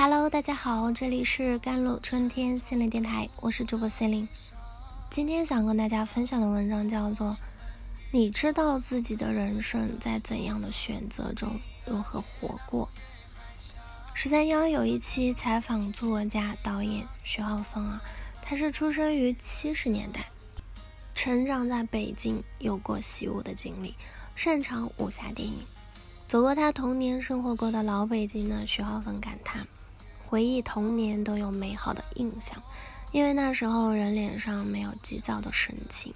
Hello，大家好，这里是甘露春天心灵电台，我是主播 c e l i n e 今天想跟大家分享的文章叫做《你知道自己的人生在怎样的选择中如何活过》。十三幺有一期采访作家、导演徐浩峰啊，他是出生于七十年代，成长在北京，有过习武的经历，擅长武侠电影。走过他童年生活过的老北京呢，徐浩峰感叹。回忆童年都有美好的印象，因为那时候人脸上没有急躁的神情。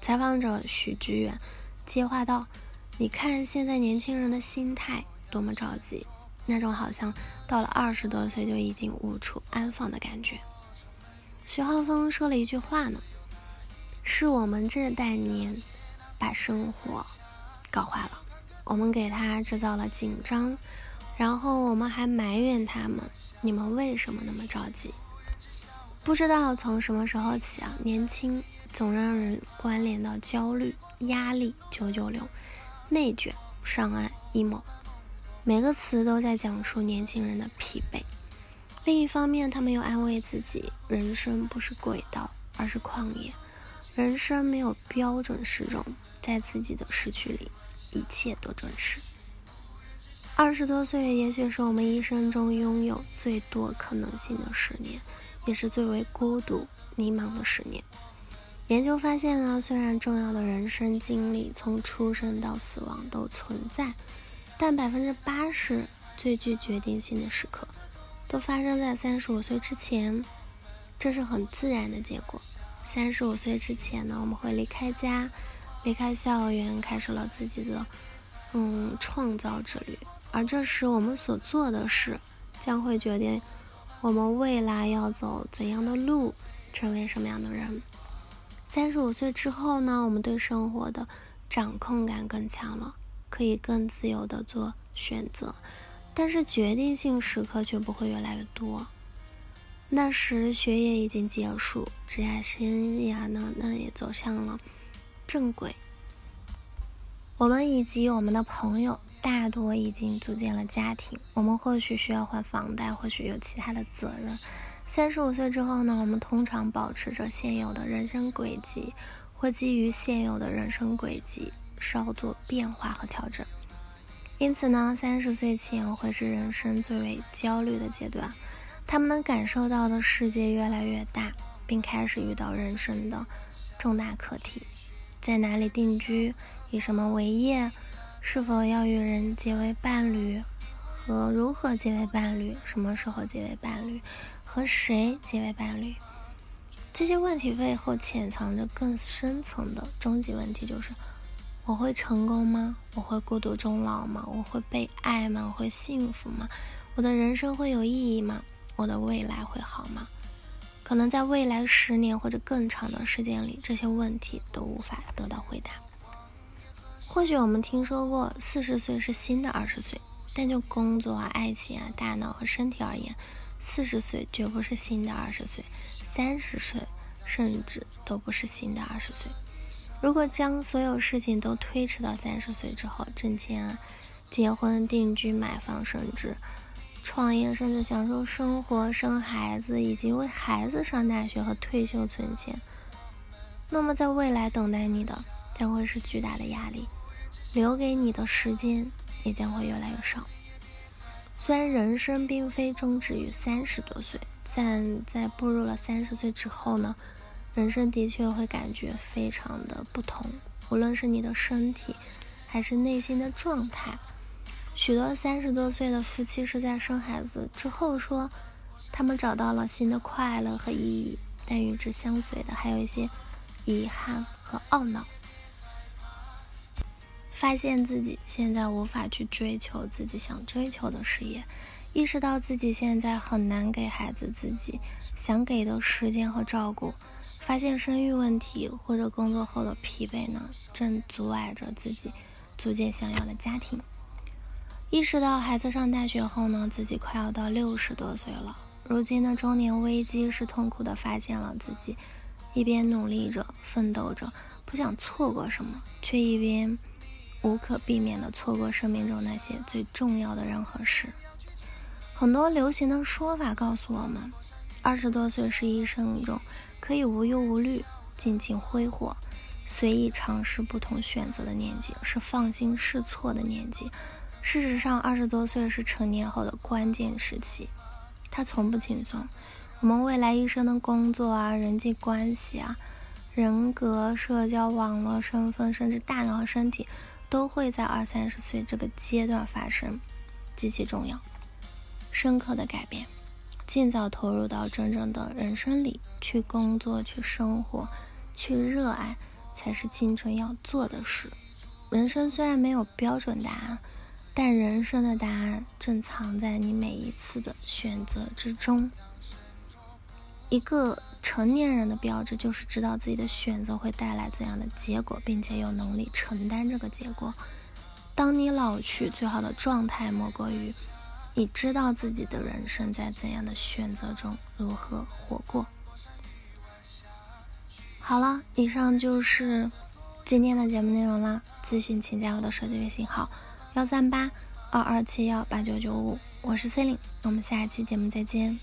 采访者许知远接话道：“你看现在年轻人的心态多么着急，那种好像到了二十多岁就已经无处安放的感觉。”徐浩峰说了一句话呢：“是我们这代人把生活搞坏了，我们给他制造了紧张。”然后我们还埋怨他们，你们为什么那么着急？不知道从什么时候起啊，年轻总让人关联到焦虑、压力、九九六、内卷、上岸、emo，每个词都在讲述年轻人的疲惫。另一方面，他们又安慰自己，人生不是轨道，而是旷野，人生没有标准时钟，在自己的时区里，一切都准时。二十多岁，也许是我们一生中拥有最多可能性的十年，也是最为孤独、迷茫的十年。研究发现呢，虽然重要的人生经历从出生到死亡都存在，但百分之八十最具决定性的时刻，都发生在三十五岁之前。这是很自然的结果。三十五岁之前呢，我们会离开家，离开校园，开始了自己的嗯创造之旅。而这时，我们所做的事将会决定我们未来要走怎样的路，成为什么样的人。三十五岁之后呢？我们对生活的掌控感更强了，可以更自由的做选择，但是决定性时刻却不会越来越多。那时，学业已经结束，职业生涯呢，那也走向了正轨。我们以及我们的朋友。大多已经组建了家庭，我们或许需要还房贷，或许有其他的责任。三十五岁之后呢？我们通常保持着现有的人生轨迹，或基于现有的人生轨迹稍作变化和调整。因此呢，三十岁前会是人生最为焦虑的阶段。他们能感受到的世界越来越大，并开始遇到人生的重大课题：在哪里定居？以什么为业？是否要与人结为伴侣，和如何结为伴侣，什么时候结为伴侣，和谁结为伴侣？这些问题背后潜藏着更深层的终极问题，就是我会成功吗？我会孤独终老吗？我会被爱吗？我会幸福吗？我的人生会有意义吗？我的未来会好吗？可能在未来十年或者更长的时间里，这些问题都无法得到回答。或许我们听说过四十岁是新的二十岁，但就工作啊、爱情啊、大脑和身体而言，四十岁绝不是新的二十岁，三十岁甚至都不是新的二十岁。如果将所有事情都推迟到三十岁之后，挣钱啊、结婚、定居、买房，甚至创业，甚至享受生活、生孩子，以及为孩子上大学和退休存钱，那么在未来等待你的将会是巨大的压力。留给你的时间也将会越来越少。虽然人生并非终止于三十多岁，但在步入了三十岁之后呢，人生的确会感觉非常的不同。无论是你的身体，还是内心的状态。许多三十多岁的夫妻是在生孩子之后说，他们找到了新的快乐和意义，但与之相随的还有一些遗憾和懊恼。发现自己现在无法去追求自己想追求的事业，意识到自己现在很难给孩子自己想给的时间和照顾，发现生育问题或者工作后的疲惫呢，正阻碍着自己组建想要的家庭。意识到孩子上大学后呢，自己快要到六十多岁了，如今的中年危机是痛苦的，发现了自己一边努力着奋斗着，不想错过什么，却一边。无可避免地错过生命中那些最重要的人和事。很多流行的说法告诉我们，二十多岁是一生中可以无忧无虑、尽情挥霍、随意尝试不同选择的年纪，是放心试错的年纪。事实上，二十多岁是成年后的关键时期，它从不轻松。我们未来一生的工作啊、人际关系啊、人格、社交网络、身份，甚至大脑和身体，都会在二三十岁这个阶段发生，极其重要。深刻的改变，尽早投入到真正的人生里去工作、去生活、去热爱，才是青春要做的事。人生虽然没有标准答案，但人生的答案正藏在你每一次的选择之中。一个成年人的标志就是知道自己的选择会带来怎样的结果，并且有能力承担这个结果。当你老去，最好的状态莫过于。你知道自己的人生在怎样的选择中如何活过？好了，以上就是今天的节目内容了。咨询请加我的手机微信号：幺三八二二七幺八九九五，我是 C 琳，我们下一期节目再见。